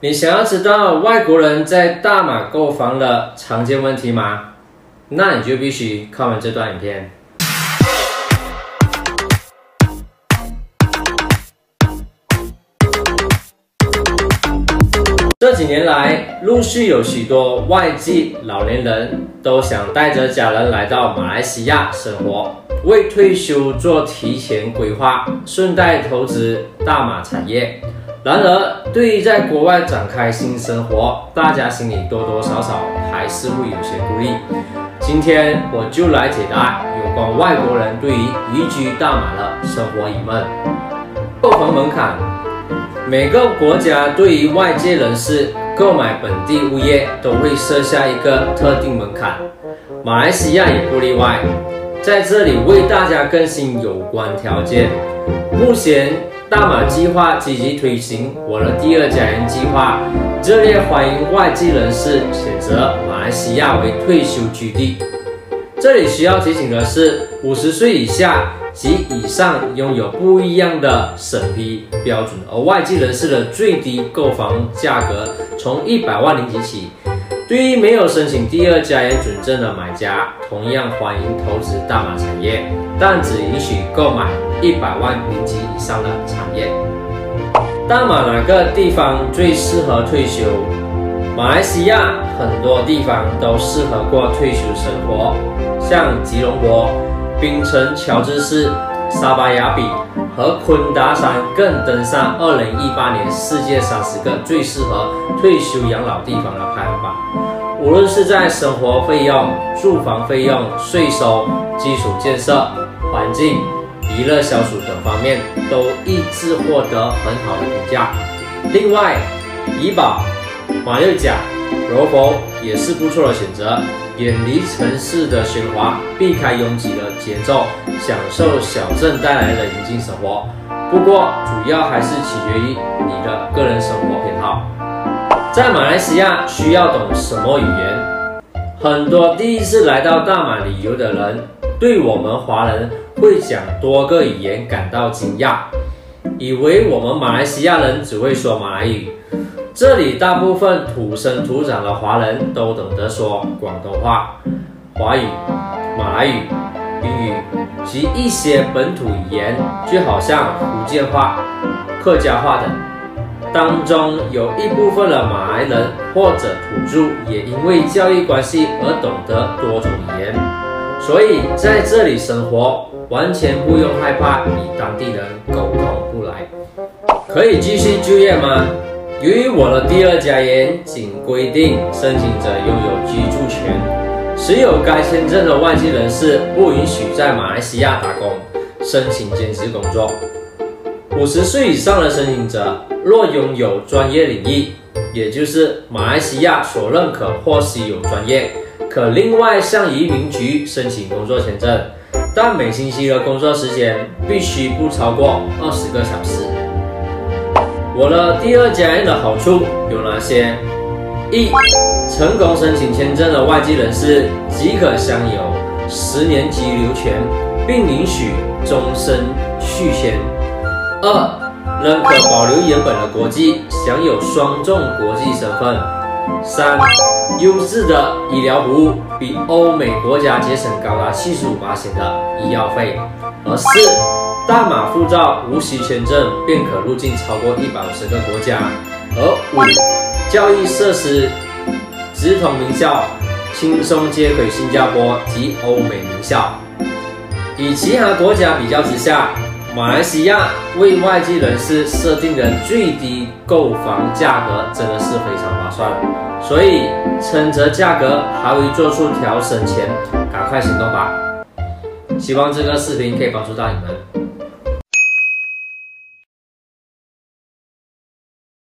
你想要知道外国人在大马购房的常见问题吗？那你就必须看完这段影片。这几年来，陆续有许多外籍老年人都想带着家人来到马来西亚生活，为退休做提前规划，顺带投资大马产业。然而，对于在国外展开新生活，大家心里多多少少还是会有些顾虑。今天我就来解答有关外国人对于移居大马的生活疑问。购房门槛，每个国家对于外界人士购买本地物业都会设下一个特定门槛，马来西亚也不例外。在这里为大家更新有关条件。目前。大马计划积极推行我的第二家园计划，热烈欢迎外籍人士选择马来西亚为退休居地。这里需要提醒的是，五十岁以下及以上拥有不一样的审批标准，而外籍人士的最低购房价格从一百万零几起。对于没有申请第二家园准证的买家，同样欢迎投资大马产业，但只允许购买一百万零级以上的产业。大马哪个地方最适合退休？马来西亚很多地方都适合过退休生活，像吉隆坡、槟城、乔治市、沙巴雅比和昆达山更登上2018年世界三十个最适合退休养老地方的排行榜。无论是在生活费用、住房费用、税收、基础建设、环境、娱乐消暑等方面，都一致获得很好的评价。另外，怡保、马六甲、柔佛也是不错的选择，远离城市的喧哗，避开拥挤的节奏，享受小镇带来的宁静生活。不过，主要还是取决于你的个人生活偏好。在马来西亚需要懂什么语言？很多第一次来到大马旅游的人，对我们华人会讲多个语言感到惊讶，以为我们马来西亚人只会说马来语。这里大部分土生土长的华人都懂得说广东话、华语、马来语、英语及一些本土语言，就好像福建话、客家话等。当中有一部分的马来人或者土著，也因为教育关系而懂得多种语言，所以在这里生活完全不用害怕与当地人沟通不来。可以继续就业吗？由于我的第二家园仅规定申请者拥有居住权，持有该签证的外籍人士不允许在马来西亚打工、申请兼职工作。五十岁以上的申请者，若拥有专业领域，也就是马来西亚所认可或稀有专业，可另外向移民局申请工作签证，但每星期的工作时间必须不超过二十个小时。我的第二家园的好处有哪些？一、成功申请签证的外籍人士即可享有十年居留权，并允许终身续签。二、仍可保留原本的国籍，享有双重国际身份。三、优质的医疗服务，比欧美国家节省高达七十五八的医药费。而四、大马护照无需签证便可入境超过一百五十个国家。而五、教育设施，直通名校，轻松接轨新加坡及欧美名校。与其他国家比较之下。马来西亚为外籍人士设定的最低购房价格真的是非常划算，所以趁着价格还未做出调整前，赶快行动吧！希望这个视频可以帮助到你们。